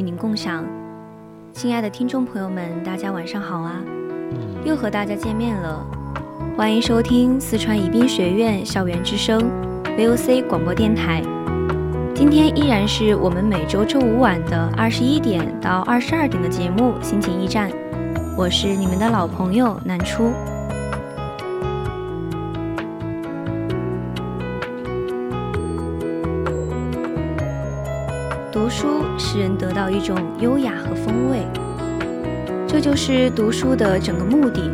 与您共享，亲爱的听众朋友们，大家晚上好啊！又和大家见面了，欢迎收听四川宜宾学院校园之声 VOC 广播电台。今天依然是我们每周周五晚的二十一点到二十二点的节目《心情驿站》，我是你们的老朋友南初。读书使人得到一种优雅和风味，这就是读书的整个目的。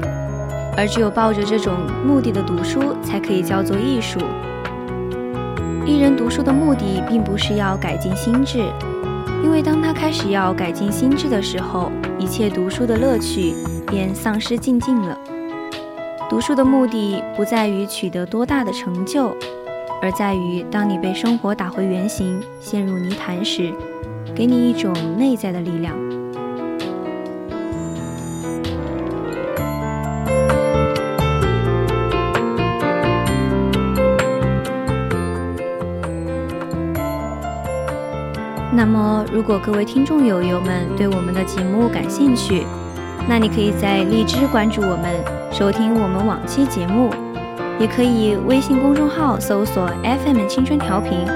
而只有抱着这种目的的读书，才可以叫做艺术。一人读书的目的，并不是要改进心智，因为当他开始要改进心智的时候，一切读书的乐趣便丧失尽尽了。读书的目的不在于取得多大的成就。而在于，当你被生活打回原形、陷入泥潭时，给你一种内在的力量。那么，如果各位听众友友们对我们的节目感兴趣，那你可以在荔枝关注我们，收听我们往期节目。也可以微信公众号搜索 FM 青春调频。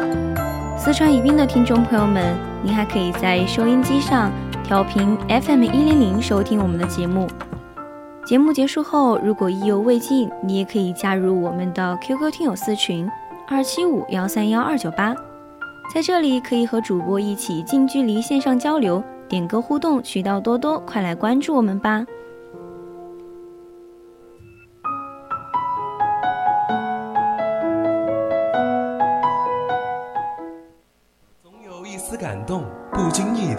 四川宜宾的听众朋友们，您还可以在收音机上调频 FM 一零零收听我们的节目。节目结束后，如果意犹未尽，你也可以加入我们的 QQ 听友私群二七五幺三幺二九八，在这里可以和主播一起近距离线上交流，点歌互动，渠道多多，快来关注我们吧。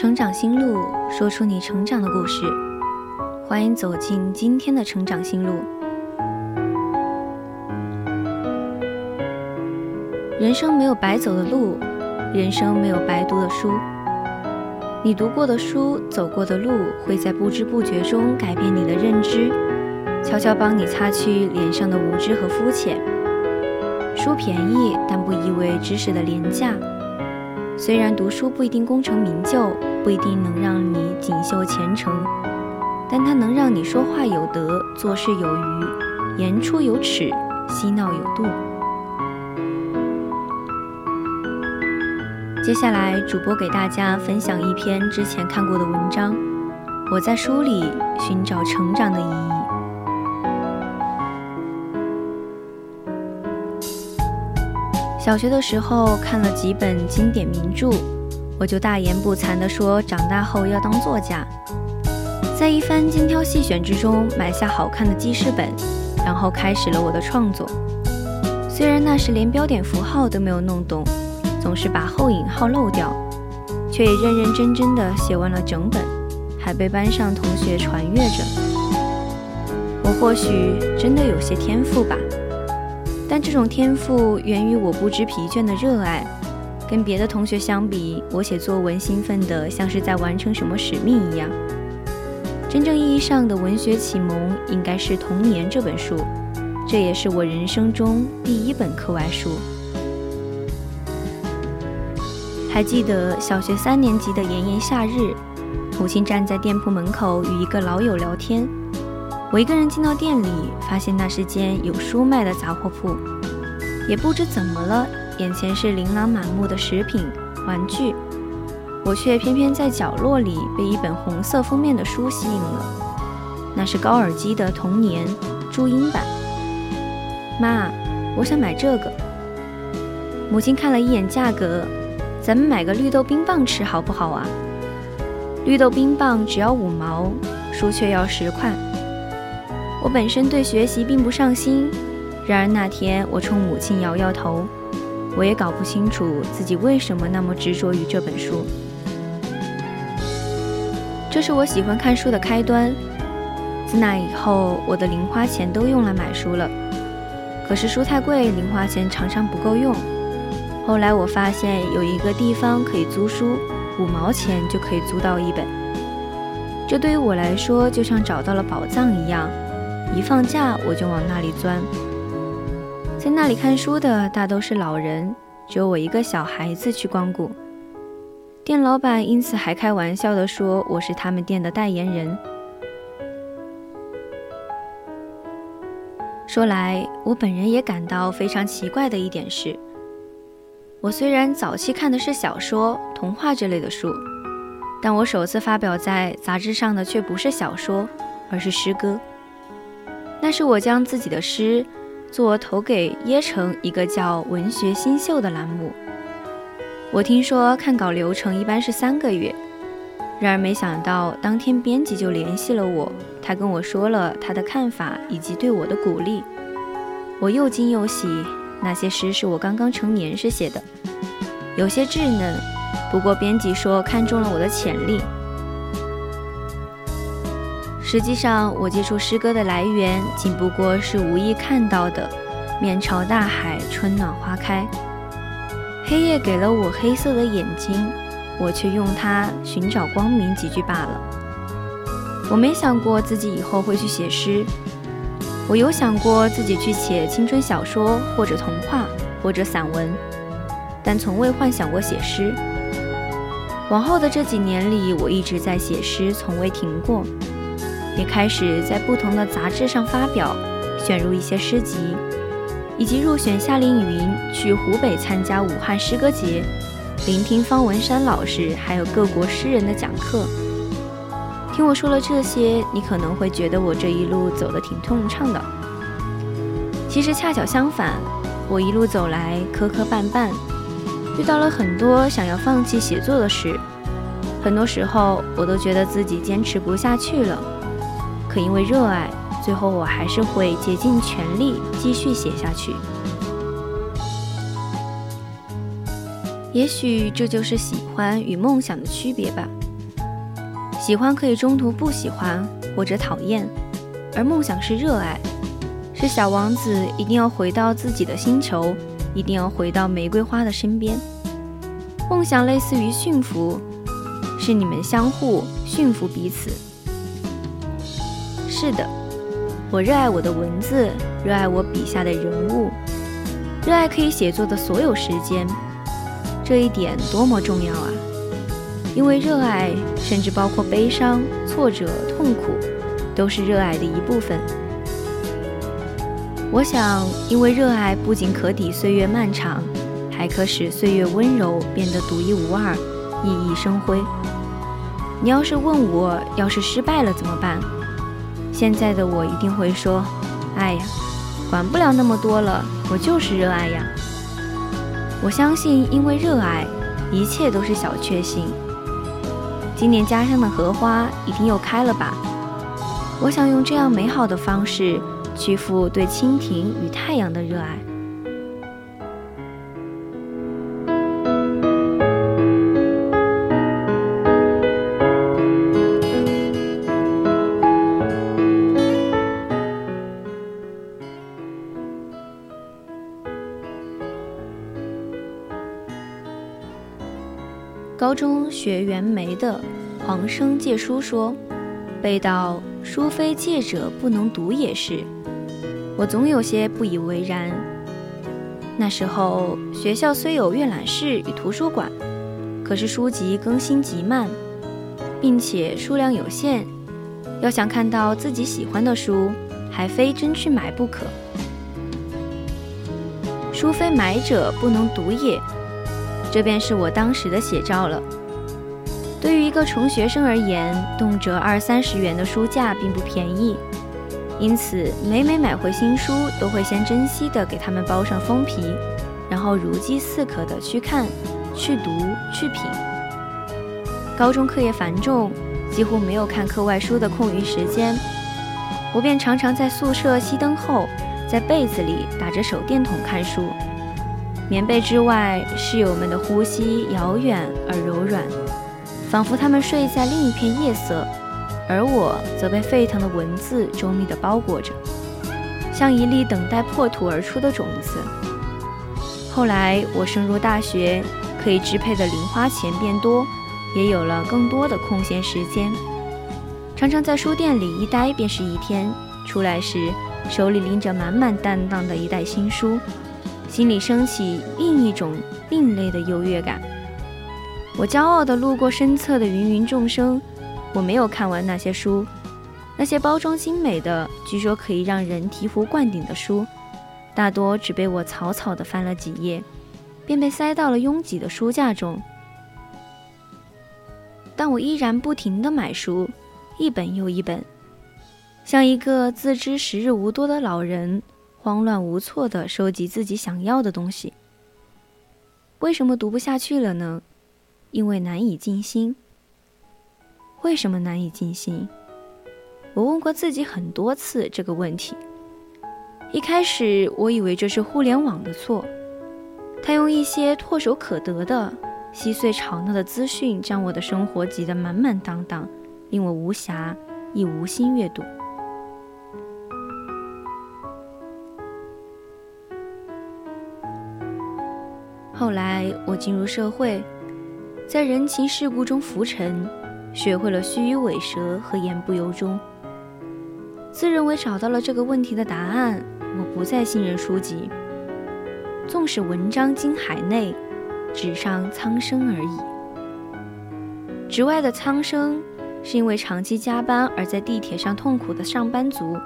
成长心路，说出你成长的故事。欢迎走进今天的成长心路。人生没有白走的路，人生没有白读的书。你读过的书，走过的路，会在不知不觉中改变你的认知，悄悄帮你擦去脸上的无知和肤浅。书便宜，但不意味知识的廉价。虽然读书不一定功成名就，不一定能让你锦绣前程。但它能让你说话有德做事有余言出有尺嬉闹有度。接下来主播给大家分享一篇之前看过的文章我在书里寻找成长的意义。小学的时候看了几本经典名著我就大言不惭地说长大后要当作家。在一番精挑细选之中买下好看的记事本，然后开始了我的创作。虽然那时连标点符号都没有弄懂，总是把后引号漏掉，却也认认真真地写完了整本，还被班上同学传阅着。我或许真的有些天赋吧。但这种天赋源于我不知疲倦的热爱。跟别的同学相比，我写作文兴奋的像是在完成什么使命一样。真正意义上的文学启蒙应该是《童年》这本书，这也是我人生中第一本课外书。还记得小学三年级的炎炎夏日，母亲站在店铺门口与一个老友聊天。我一个人进到店里，发现那是间有书卖的杂货铺，也不知怎么了，眼前是琳琅满目的食品、玩具，我却偏偏在角落里被一本红色封面的书吸引了。那是高尔基的《童年》注音版。妈，我想买这个。母亲看了一眼价格，咱们买个绿豆冰棒吃好不好啊？绿豆冰棒只要五毛，书却要十块。我本身对学习并不上心，然而那天我冲母亲摇摇头，我也搞不清楚自己为什么那么执着于这本书。这是我喜欢看书的开端。自那以后，我的零花钱都用来买书了。可是书太贵，零花钱常常不够用。后来我发现有一个地方可以租书，五毛钱就可以租到一本。这对于我来说，就像找到了宝藏一样。一放假我就往那里钻，在那里看书的大都是老人，只有我一个小孩子去光顾。店老板因此还开玩笑地说我是他们店的代言人。说来，我本人也感到非常奇怪的一点是，我虽然早期看的是小说、童话这类的书，但我首次发表在杂志上的却不是小说，而是诗歌。那是我将自己的诗做投给耶城一个叫“文学新秀”的栏目。我听说看稿流程一般是三个月，然而没想到当天编辑就联系了我，他跟我说了他的看法以及对我的鼓励。我又惊又喜，那些诗是我刚刚成年时写的，有些稚嫩，不过编辑说看中了我的潜力。实际上，我接触诗歌的来源，仅不过是无意看到的“面朝大海，春暖花开”。黑夜给了我黑色的眼睛，我却用它寻找光明几句罢了。我没想过自己以后会去写诗，我有想过自己去写青春小说，或者童话，或者散文，但从未幻想过写诗。往后的这几年里，我一直在写诗，从未停过。也开始在不同的杂志上发表，选入一些诗集，以及入选夏令营去湖北参加武汉诗歌节，聆听方文山老师还有各国诗人的讲课。听我说了这些，你可能会觉得我这一路走得挺通畅的。其实恰巧相反，我一路走来磕磕绊绊，遇到了很多想要放弃写作的事，很多时候我都觉得自己坚持不下去了。可因为热爱，最后我还是会竭尽全力继续写下去。也许这就是喜欢与梦想的区别吧。喜欢可以中途不喜欢或者讨厌，而梦想是热爱，是小王子一定要回到自己的星球，一定要回到玫瑰花的身边。梦想类似于驯服，是你们相互驯服彼此。是的，我热爱我的文字，热爱我笔下的人物，热爱可以写作的所有时间。这一点多么重要啊！因为热爱，甚至包括悲伤、挫折、痛苦，都是热爱的一部分。我想，因为热爱不仅可抵岁月漫长，还可使岁月温柔变得独一无二、熠熠生辉。你要是问我，要是失败了怎么办？现在的我一定会说：“哎呀，管不了那么多了，我就是热爱呀。”我相信，因为热爱，一切都是小确幸。今年家乡的荷花一定又开了吧？我想用这样美好的方式，去付对蜻蜓与太阳的热爱。高中学袁枚的《黄生借书》说：“背道书非借者不能读也是。”我总有些不以为然。那时候学校虽有阅览室与图书馆，可是书籍更新极慢，并且数量有限。要想看到自己喜欢的书，还非真去买不可。书非买者不能读也。这便是我当时的写照了。对于一个穷学生而言，动辄二三十元的书价并不便宜，因此每每买回新书，都会先珍惜地给他们包上封皮，然后如饥似渴地去看、去读、去品。高中课业繁重，几乎没有看课外书的空余时间，我便常常在宿舍熄灯后，在被子里打着手电筒看书。棉被之外，室友们的呼吸遥远而柔软，仿佛他们睡在另一片夜色，而我则被沸腾的文字周密地包裹着，像一粒等待破土而出的种子。后来我升入大学，可以支配的零花钱变多，也有了更多的空闲时间，常常在书店里一待便是一天。出来时，手里拎着满满当当的一袋新书。心里升起另一种另类的优越感。我骄傲地路过身侧的芸芸众生，我没有看完那些书，那些包装精美的、据说可以让人醍醐灌顶的书，大多只被我草草地翻了几页，便被塞到了拥挤的书架中。但我依然不停地买书，一本又一本，像一个自知时日无多的老人。慌乱无措地收集自己想要的东西。为什么读不下去了呢？因为难以静心。为什么难以静心？我问过自己很多次这个问题。一开始我以为这是互联网的错，它用一些唾手可得的、稀碎吵闹的资讯，将我的生活挤得满满当当，令我无暇亦无心阅读。后来我进入社会，在人情世故中浮沉，学会了虚与委蛇和言不由衷。自认为找到了这个问题的答案，我不再信任书籍。纵使文章经海内，纸上苍生而已。职外的苍生，是因为长期加班而在地铁上痛苦的上班族，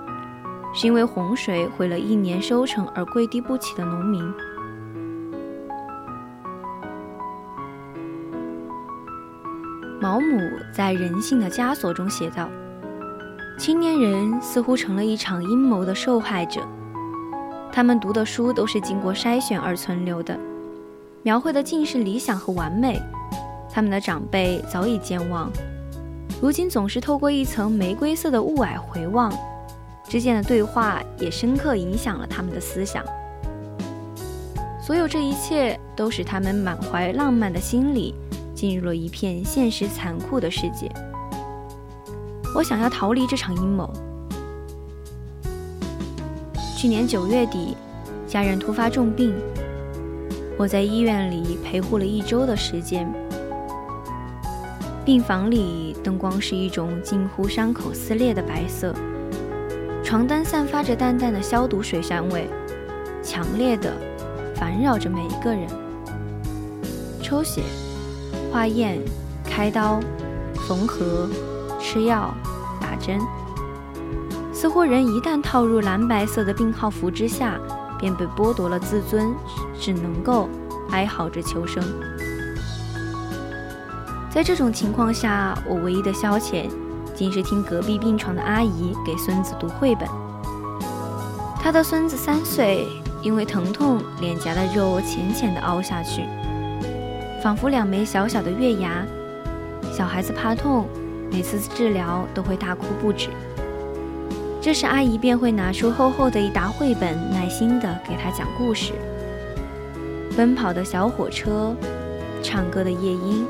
是因为洪水毁了一年收成而跪地不起的农民。毛姆在《人性的枷锁》中写道：“青年人似乎成了一场阴谋的受害者。他们读的书都是经过筛选而存留的，描绘的尽是理想和完美。他们的长辈早已健忘，如今总是透过一层玫瑰色的雾霭回望，之间的对话也深刻影响了他们的思想。所有这一切都使他们满怀浪漫的心理。”进入了一片现实残酷的世界。我想要逃离这场阴谋。去年九月底，家人突发重病，我在医院里陪护了一周的时间。病房里灯光是一种近乎伤口撕裂的白色，床单散发着淡淡的消毒水香味，强烈的烦扰着每一个人。抽血。化验、开刀、缝合、吃药、打针，似乎人一旦套入蓝白色的病号服之下，便被剥夺了自尊，只能够哀嚎着求生。在这种情况下，我唯一的消遣，竟是听隔壁病床的阿姨给孙子读绘本。他的孙子三岁，因为疼痛，脸颊的肉浅浅的凹下去，仿佛两枚小小的月牙。小孩子怕痛，每次治疗都会大哭不止。这时阿姨便会拿出厚厚的一沓绘本，耐心地给他讲故事。奔跑的小火车，唱歌的夜莺，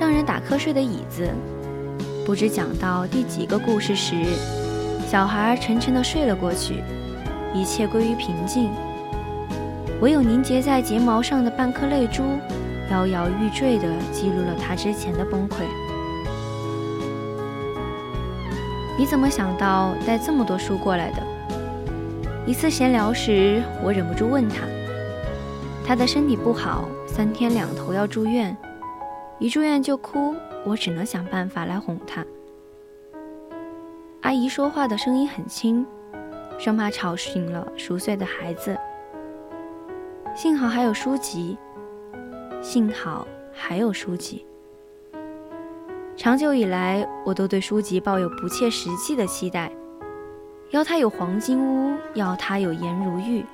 让人打瞌睡的椅子。不知讲到第几个故事时，小孩沉沉地睡了过去，一切归于平静。唯有凝结在睫毛上的半颗泪珠，摇摇欲坠地记录了他之前的崩溃。你怎么想到带这么多书过来的？一次闲聊时，我忍不住问他。他的身体不好，三天两头要住院，一住院就哭，我只能想办法来哄他。阿姨说话的声音很轻，生怕吵醒了熟睡的孩子。幸好还有书籍，幸好还有书籍。长久以来，我都对书籍抱有不切实际的期待，要它有黄金屋，要它有颜如玉。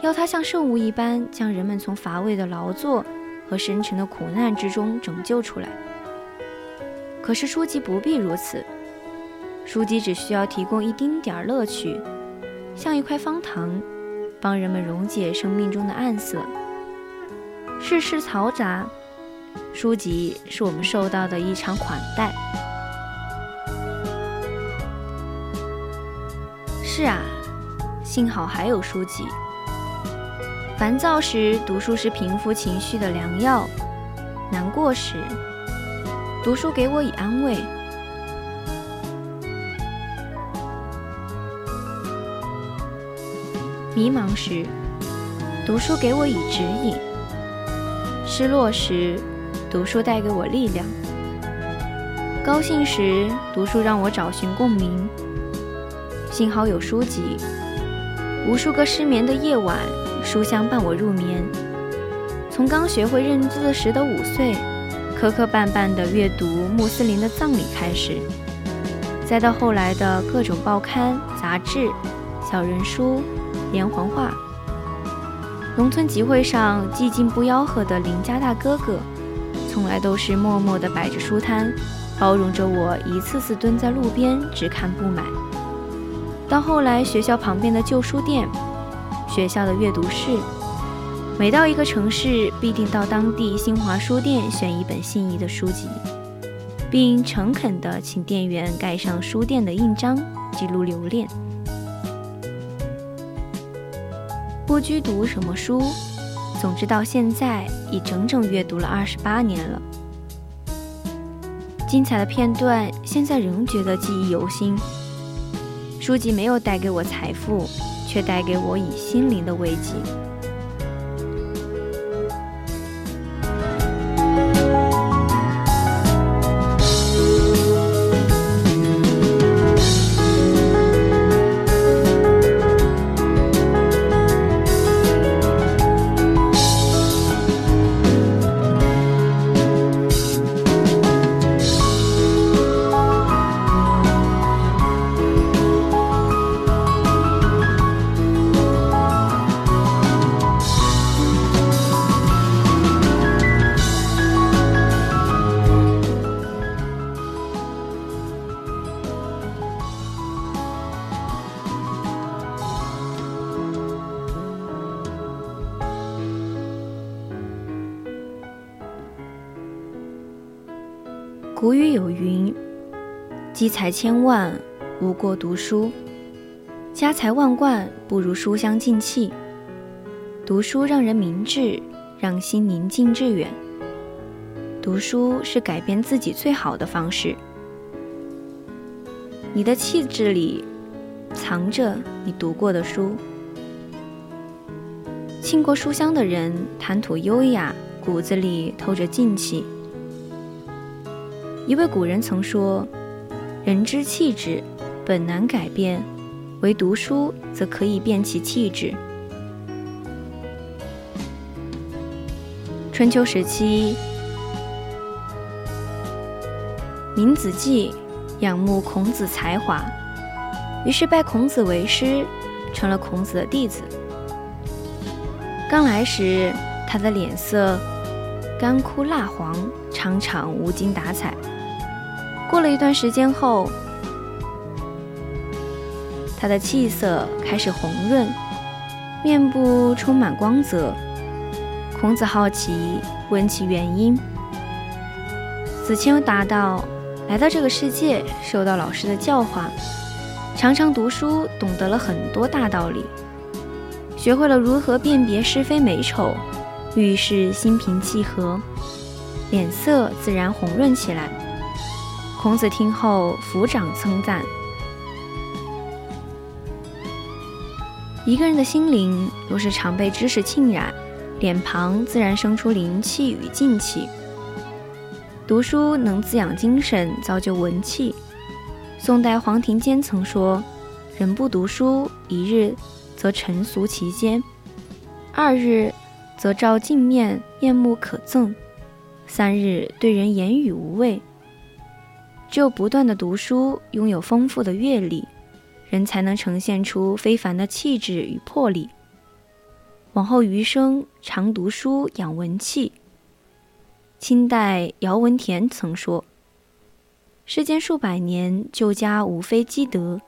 要它像圣物一般，将人们从乏味的劳作和深沉的苦难之中拯救出来。可是书籍不必如此，书籍只需要提供一丁点儿乐趣，像一块方糖，帮人们溶解生命中的暗色。世事嘈杂，书籍是我们受到的一场款待。是啊，幸好还有书籍。烦躁时，读书是平复情绪的良药；难过时，读书给我以安慰；迷茫时，读书给我以指引；失落时，读书带给我力量；高兴时，读书让我找寻共鸣。幸好有书籍，无数个失眠的夜晚。书香伴我入眠，从刚学会认字时的五岁，磕磕绊绊地阅读穆斯林的葬礼开始，再到后来的各种报刊、杂志、小人书、连环画。农村集会上寂静不吆喝的邻家大哥哥，从来都是默默地摆着书摊，包容着我一次次蹲在路边只看不买。到后来，学校旁边的旧书店。学校的阅读室，每到一个城市，必定到当地新华书店选一本心仪的书籍，并诚恳地请店员盖上书店的印章，记录留恋。不拘读什么书，总之到现在已整整阅读了二十八年了。精彩的片段，现在仍觉得记忆犹新。书籍没有带给我财富。却带给我以心灵的慰藉。积财千万，无过读书；家财万贯，不如书香静气。”读书让人明智，让心宁静致远。读书是改变自己最好的方式。你的气质里藏着你读过的书。沁过书香的人，谈吐优雅，骨子里透着静气。一位古人曾说：“人之气质本难改变，唯读书则可以变其气质。”春秋时期，闵子骥仰慕孔子才华，于是拜孔子为师，成了孔子的弟子。刚来时，他的脸色干枯蜡黄，常常无精打采。过了一段时间后，他的气色开始红润，面部充满光泽。孔子好奇，问其原因。子谦答道：“来到这个世界，受到老师的教化，常常读书，懂得了很多大道理，学会了如何辨别是非美丑，遇事心平气和，脸色自然红润起来。”孔子听后，抚掌称赞。一个人的心灵若是常被知识浸染，脸庞自然生出灵气与静气。读书能滋养精神，造就文气。宋代黄庭坚曾说：“人不读书，一日则尘俗其间，二日则照镜面面目可憎，三日对人言语无味。只有不断的读书，拥有丰富的阅历。”人才能呈现出非凡的气质与魄力。往后余生，常读书养文气。清代姚文田曾说：“世间数百年，旧家无非积德，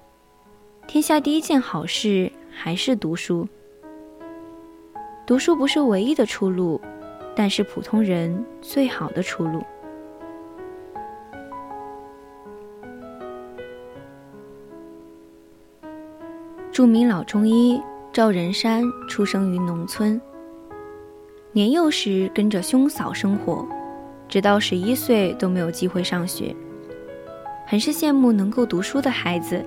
天下第一件好事还是读书。读书不是唯一的出路，但是普通人最好的出路。”著名老中医赵仁山出生于农村，年幼时跟着兄嫂生活，直到十一岁都没有机会上学，很是羡慕能够读书的孩子。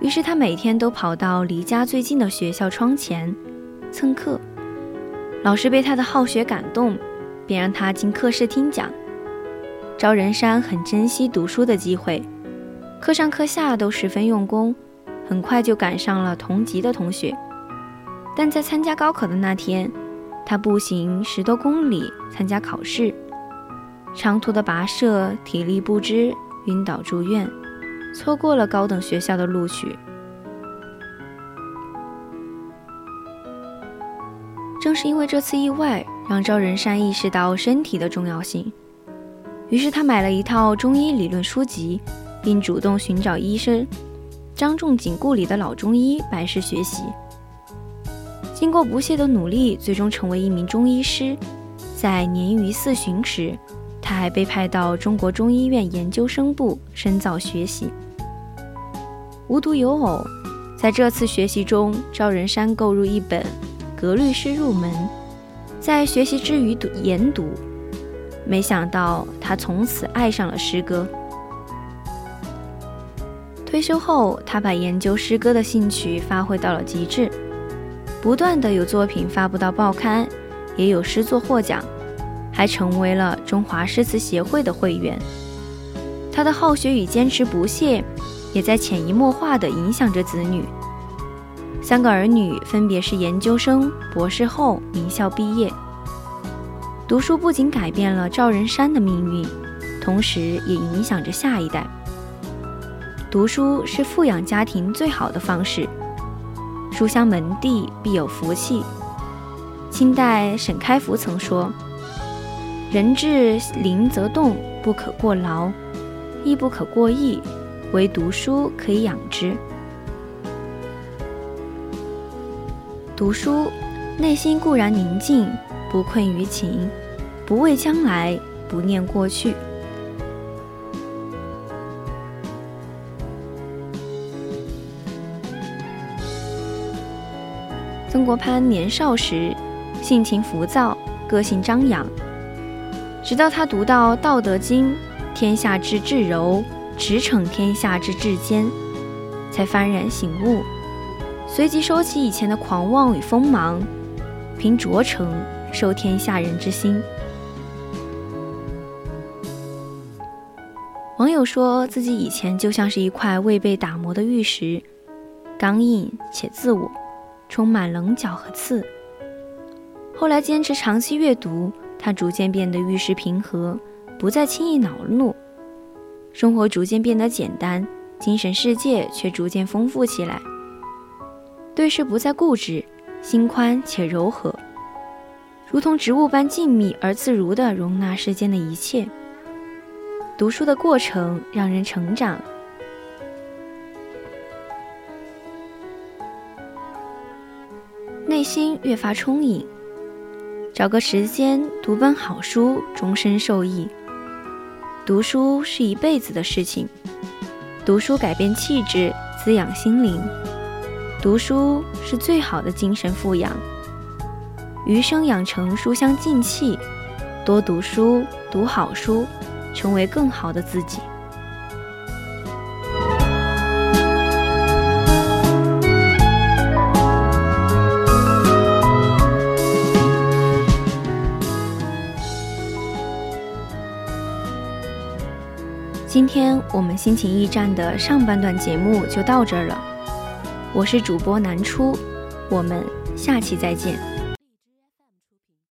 于是他每天都跑到离家最近的学校窗前蹭课，老师被他的好学感动，便让他进课室听讲。赵仁山很珍惜读书的机会，课上课下都十分用功。很快就赶上了同级的同学，但在参加高考的那天，他步行十多公里参加考试，长途的跋涉，体力不支，晕倒住院，错过了高等学校的录取。正是因为这次意外，让赵仁山意识到身体的重要性，于是他买了一套中医理论书籍，并主动寻找医生。张仲景故里的老中医拜师学习，经过不懈的努力，最终成为一名中医师。在年逾四旬时，他还被派到中国中医院研究生部深造学习。无独有偶，在这次学习中，赵仁山购入一本《格律诗入门》，在学习之余读研读，没想到他从此爱上了诗歌。退休后，他把研究诗歌的兴趣发挥到了极致，不断的有作品发布到报刊，也有诗作获奖，还成为了中华诗词协会的会员。他的好学与坚持不懈，也在潜移默化地影响着子女。三个儿女分别是研究生、博士后名校毕业。读书不仅改变了赵仁山的命运，同时也影响着下一代。读书是富养家庭最好的方式。书香门第必有福气。清代沈开福曾说：“人至灵则动，不可过劳，亦不可过逸，唯读书可以养之。”读书，内心固然宁静，不困于情，不畏将来，不念过去。曾国藩年少时，性情浮躁，个性张扬。直到他读到《道德经》“天下之至柔，驰骋天下之至坚”，才幡然醒悟，随即收起以前的狂妄与锋芒，凭拙诚受天下人之心。网友说自己以前就像是一块未被打磨的玉石，刚硬且自我。充满棱角和刺。后来坚持长期阅读，他逐渐变得遇事平和，不再轻易恼怒，生活逐渐变得简单，精神世界却逐渐丰富起来。对事不再固执，心宽且柔和，如同植物般静谧而自如地容纳世间的一切。读书的过程让人成长，内心越发充盈。找个时间读本好书，终身受益。读书是一辈子的事情，读书改变气质，滋养心灵。读书是最好的精神富养，余生养成书香静气，多读书，读好书，成为更好的自己。今天我们心情驿站的上半段节目就到这儿了，我是主播南初，我们下期再见。